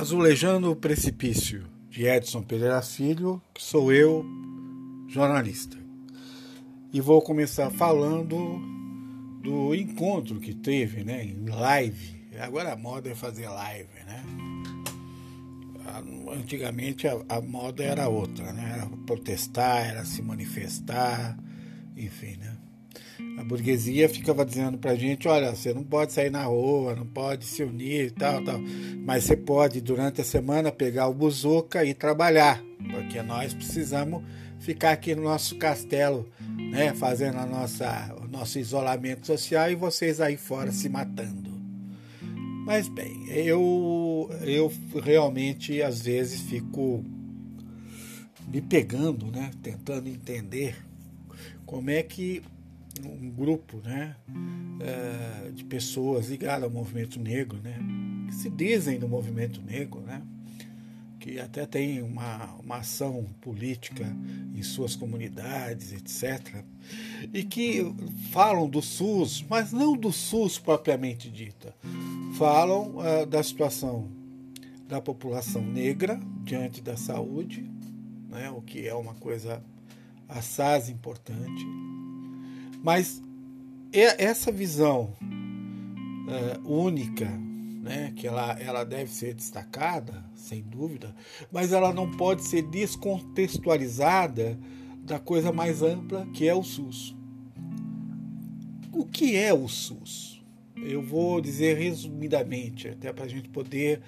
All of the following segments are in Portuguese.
Azulejando o Precipício, de Edson Pereira Filho, que sou eu, jornalista. E vou começar falando do encontro que teve né, em live. Agora a moda é fazer live, né? Antigamente a, a moda era outra, né? Era protestar, era se manifestar, enfim, né? A burguesia ficava dizendo para a gente, olha, você não pode sair na rua, não pode se unir e tal, tal, mas você pode durante a semana pegar o buzuca e trabalhar, porque nós precisamos ficar aqui no nosso castelo, né, fazendo a nossa, o nosso isolamento social e vocês aí fora se matando. Mas bem, eu, eu realmente às vezes fico me pegando, né, tentando entender como é que um grupo né, é, de pessoas ligadas ao movimento negro, né, que se dizem do movimento negro, né, que até tem uma, uma ação política em suas comunidades, etc., e que falam do SUS, mas não do SUS propriamente dita. Falam uh, da situação da população negra diante da saúde, né, o que é uma coisa assaz importante mas essa visão é, única, né, que ela, ela deve ser destacada, sem dúvida, mas ela não pode ser descontextualizada da coisa mais ampla que é o SUS. O que é o SUS? Eu vou dizer resumidamente, até para a gente poder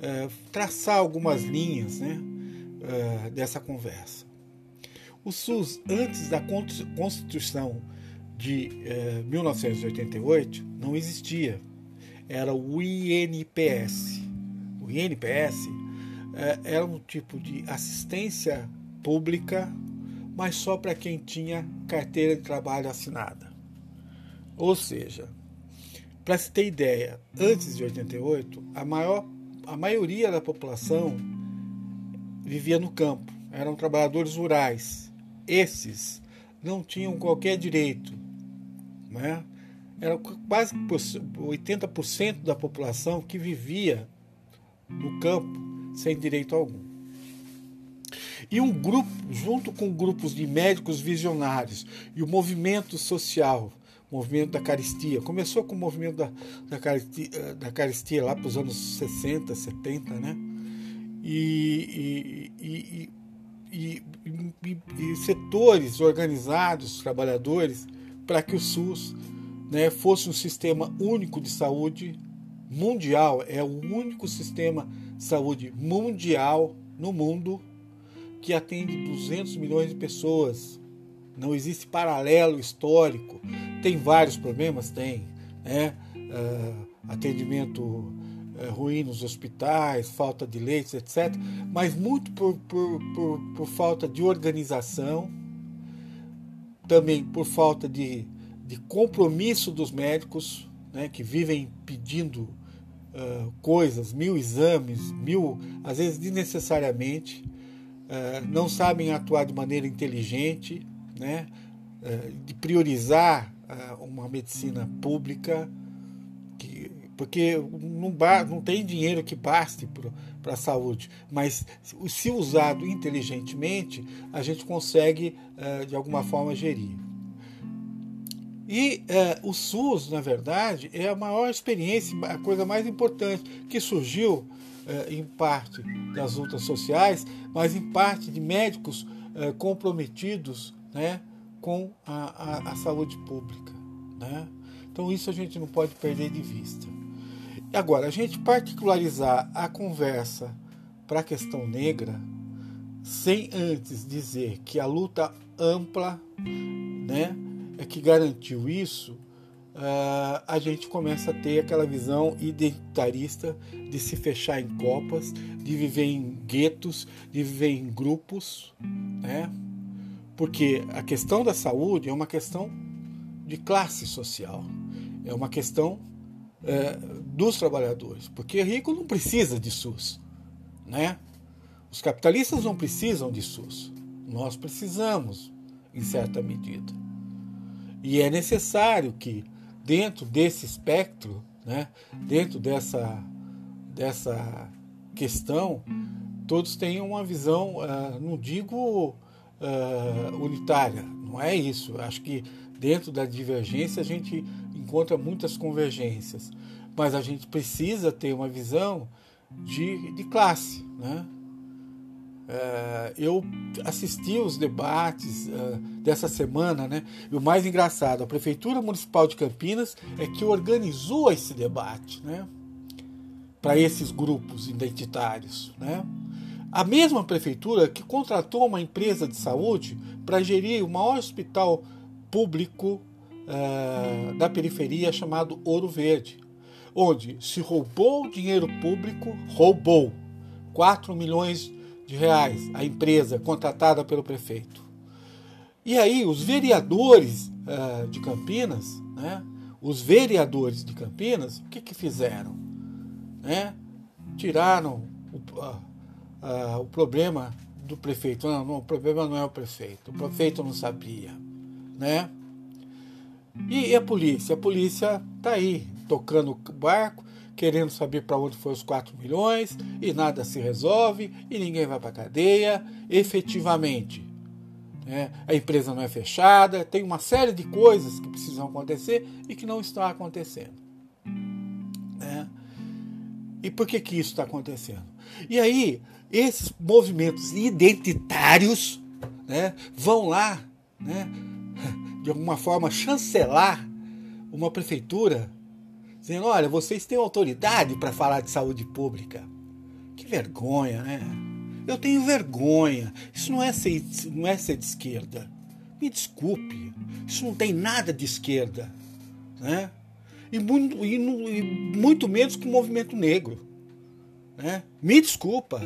é, traçar algumas linhas né, é, dessa conversa. O SUS, antes da Constituição de eh, 1988 não existia. Era o INPS. O INPS eh, era um tipo de assistência pública, mas só para quem tinha carteira de trabalho assinada. Ou seja, para se ter ideia, antes de 88, a, maior, a maioria da população vivia no campo, eram trabalhadores rurais. Esses não tinham qualquer direito né? Era quase 80% da população que vivia no campo sem direito algum. E um grupo, junto com grupos de médicos visionários e o movimento social, o movimento da caristia, começou com o movimento da, da, caristia, da caristia lá para os anos 60, 70, né? E, e, e, e setores organizados, trabalhadores, para que o SUS né, fosse um sistema único de saúde mundial, é o único sistema de saúde mundial no mundo que atende 200 milhões de pessoas. Não existe paralelo histórico. Tem vários problemas, tem, né? Uh, atendimento uh, ruim nos hospitais, falta de leitos, etc. Mas muito por, por, por, por falta de organização também por falta de, de compromisso dos médicos, né, que vivem pedindo uh, coisas, mil exames, mil, às vezes desnecessariamente, uh, não sabem atuar de maneira inteligente, né, uh, de priorizar uma medicina pública, porque não, não tem dinheiro que baste para a saúde, mas se usado inteligentemente, a gente consegue uh, de alguma forma gerir. E uh, o SUS, na verdade, é a maior experiência, a coisa mais importante que surgiu uh, em parte das lutas sociais, mas em parte de médicos comprometidos né, com a, a, a saúde pública. Né? Então, isso a gente não pode perder de vista. Agora, a gente particularizar a conversa para a questão negra, sem antes dizer que a luta ampla né, é que garantiu isso, uh, a gente começa a ter aquela visão identitarista de se fechar em copas, de viver em guetos, de viver em grupos, né? porque a questão da saúde é uma questão de classe social, é uma questão é, dos trabalhadores, porque rico não precisa de SUS, né? Os capitalistas não precisam de SUS, nós precisamos, em certa medida. E é necessário que, dentro desse espectro, né, dentro dessa, dessa questão todos tenham uma visão, uh, não digo uh, unitária, não é isso. Acho que dentro da divergência a gente encontra muitas convergências, mas a gente precisa ter uma visão de, de classe, né? Uh, eu assisti os debates uh, dessa semana, né? E o mais engraçado, a Prefeitura Municipal de Campinas é que organizou esse debate, né? Para esses grupos identitários, né? A mesma prefeitura que contratou uma empresa de saúde para gerir o maior hospital público uh, da periferia chamado Ouro Verde, onde se roubou dinheiro público, roubou 4 milhões de reais a empresa contratada pelo prefeito. E aí os vereadores uh, de Campinas, né, os vereadores de Campinas, o que, que fizeram? Né? Tiraram o, uh, uh, o problema do prefeito. Não, não, o problema não é o prefeito. O prefeito não sabia. Né? E a polícia? A polícia está aí, tocando o barco, querendo saber para onde foram os 4 milhões e nada se resolve e ninguém vai para cadeia. Efetivamente, né? a empresa não é fechada, tem uma série de coisas que precisam acontecer e que não estão acontecendo. Né? E por que, que isso está acontecendo? E aí, esses movimentos identitários né, vão lá, né, de alguma forma, chancelar uma prefeitura dizendo: olha, vocês têm autoridade para falar de saúde pública. Que vergonha, né? Eu tenho vergonha. Isso não é ser, não é ser de esquerda. Me desculpe. Isso não tem nada de esquerda. Né? E, muito, e, e muito menos que o movimento negro. Né? Me desculpa.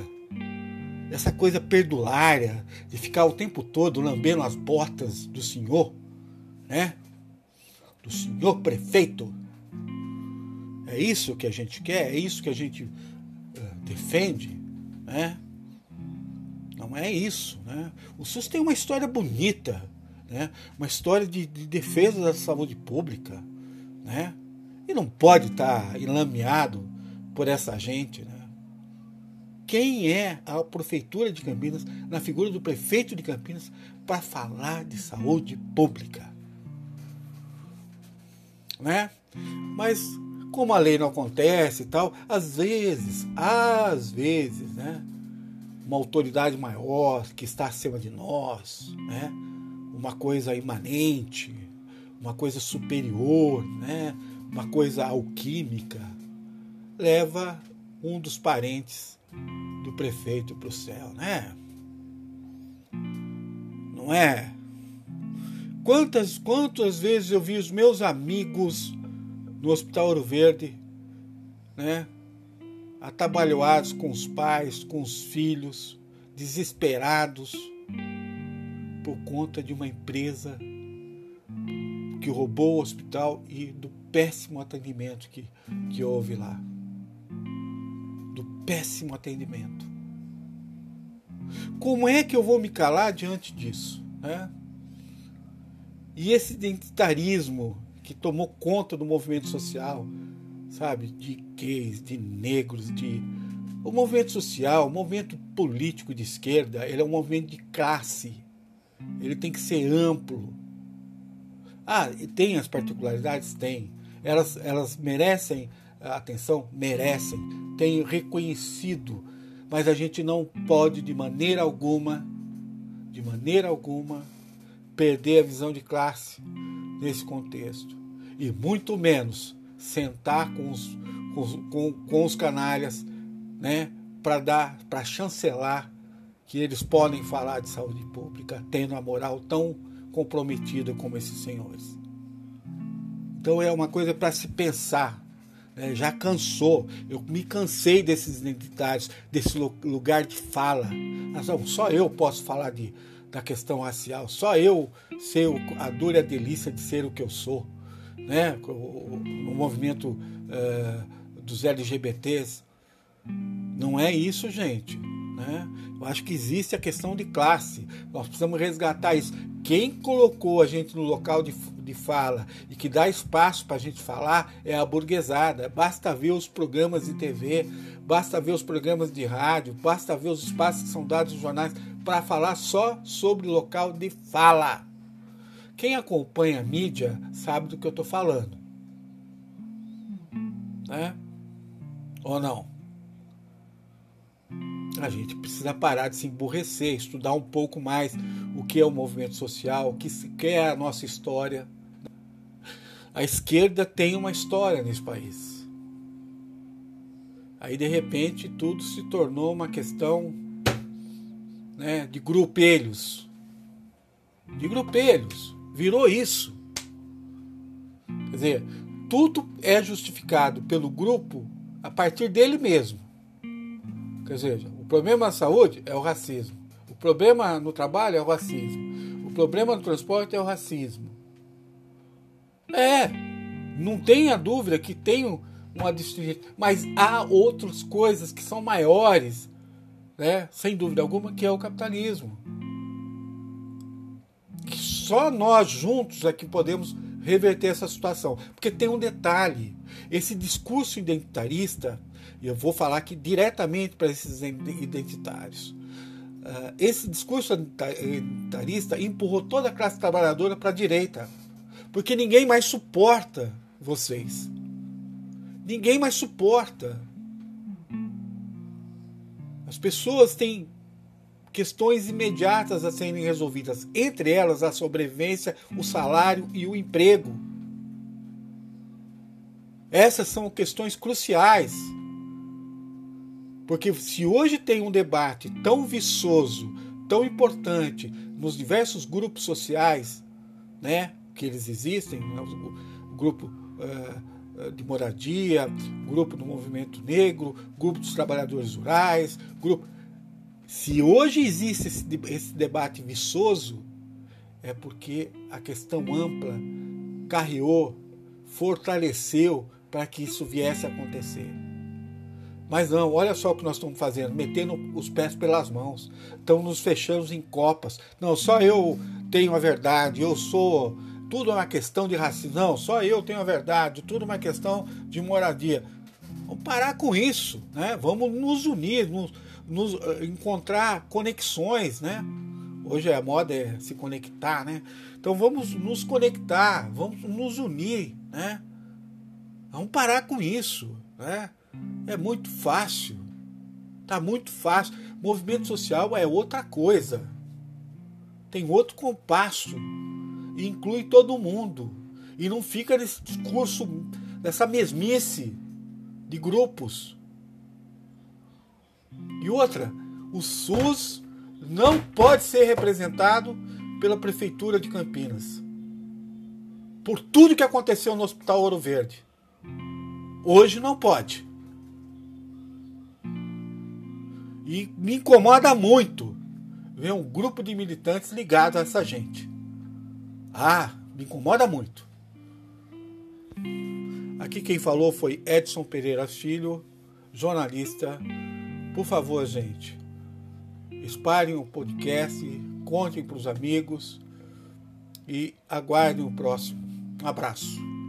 Essa coisa perdulária de ficar o tempo todo lambendo as botas do senhor, né? Do senhor prefeito. É isso que a gente quer? É isso que a gente uh, defende? Né? Não é isso. Né? O SUS tem uma história bonita, né? uma história de, de defesa da saúde pública. Né? E não pode estar enlameado por essa gente. Né? Quem é a Prefeitura de Campinas, na figura do prefeito de Campinas, para falar de saúde pública? Né? Mas como a lei não acontece e tal, às vezes, às vezes, né, uma autoridade maior que está acima de nós, né, uma coisa imanente, uma coisa superior, né, uma coisa alquímica, leva um dos parentes do prefeito para o céu, né? Não é? Quantas, quantas vezes eu vi os meus amigos no Hospital Ouro Verde, né? atabalhoados com os pais, com os filhos, desesperados por conta de uma empresa que roubou o hospital e do péssimo atendimento que, que houve lá. Do péssimo atendimento. Como é que eu vou me calar diante disso? Né? E esse identitarismo que tomou conta do movimento social, sabe? De gays, de negros, de. O movimento social, o movimento político de esquerda, ele é um movimento de classe. Ele tem que ser amplo. Ah, tem as particularidades? Tem. Elas, elas merecem atenção? Merecem. Tem reconhecido. Mas a gente não pode, de maneira alguma, de maneira alguma, perder a visão de classe nesse contexto. E muito menos sentar com os, com, com, com os canalhas né, para dar, para chancelar que eles podem falar de saúde pública tendo a moral tão comprometida como esses senhores. Então é uma coisa para se pensar. Né? Já cansou, eu me cansei desses identitários, desse lugar de fala. Só eu posso falar de, da questão racial. Só eu sei a dor e a delícia de ser o que eu sou. Né? O, o movimento uh, dos LGBTs. Não é isso, gente. Né? Eu acho que existe a questão de classe. Nós precisamos resgatar isso. Quem colocou a gente no local de, de fala e que dá espaço para a gente falar é a burguesada. Basta ver os programas de TV, basta ver os programas de rádio, basta ver os espaços que são dados nos jornais para falar só sobre local de fala. Quem acompanha a mídia sabe do que eu estou falando. Né? Ou não? A gente precisa parar de se emburrecer, estudar um pouco mais o que é o movimento social, o que é a nossa história. A esquerda tem uma história nesse país. Aí de repente tudo se tornou uma questão né, de grupelhos. De grupelhos. Virou isso. Quer dizer, tudo é justificado pelo grupo a partir dele mesmo. Quer dizer, problema da saúde é o racismo. O problema no trabalho é o racismo. O problema no transporte é o racismo. É, não tenha dúvida que tem uma distinção, mas há outras coisas que são maiores, né? sem dúvida alguma, que é o capitalismo. Que só nós juntos é que podemos reverter essa situação. Porque tem um detalhe: esse discurso identitarista, e eu vou falar aqui diretamente para esses identitários. Uh, esse discurso identitarista empurrou toda a classe trabalhadora para a direita, porque ninguém mais suporta vocês. Ninguém mais suporta. As pessoas têm questões imediatas a serem resolvidas, entre elas a sobrevivência, o salário e o emprego. Essas são questões cruciais. Porque se hoje tem um debate tão viçoso, tão importante nos diversos grupos sociais, né, que eles existem, né, o, grupo uh, de moradia, grupo do movimento negro, grupo dos trabalhadores rurais, grupo se hoje existe esse, debate viçoso, é porque a questão ampla carreou, fortaleceu para que isso viesse a acontecer. Mas não, olha só o que nós estamos fazendo, metendo os pés pelas mãos. Estamos nos fechando em copas. Não, só eu tenho a verdade, eu sou. Tudo é uma questão de racismo. Não, só eu tenho a verdade, tudo é uma questão de moradia. Vamos parar com isso, né? Vamos nos unir, nos, nos, eh, encontrar conexões, né? Hoje a moda é se conectar, né? Então vamos nos conectar, vamos nos unir, né? Vamos parar com isso, né? É muito fácil, tá muito fácil. Movimento social é outra coisa, tem outro compasso, inclui todo mundo e não fica nesse discurso, nessa mesmice de grupos. E outra, o SUS não pode ser representado pela Prefeitura de Campinas. Por tudo que aconteceu no Hospital Ouro Verde. Hoje não pode. E me incomoda muito ver um grupo de militantes ligado a essa gente. Ah, me incomoda muito. Aqui quem falou foi Edson Pereira Filho, jornalista por favor, gente, espalhem o podcast, contem para os amigos e aguardem o próximo. Um abraço.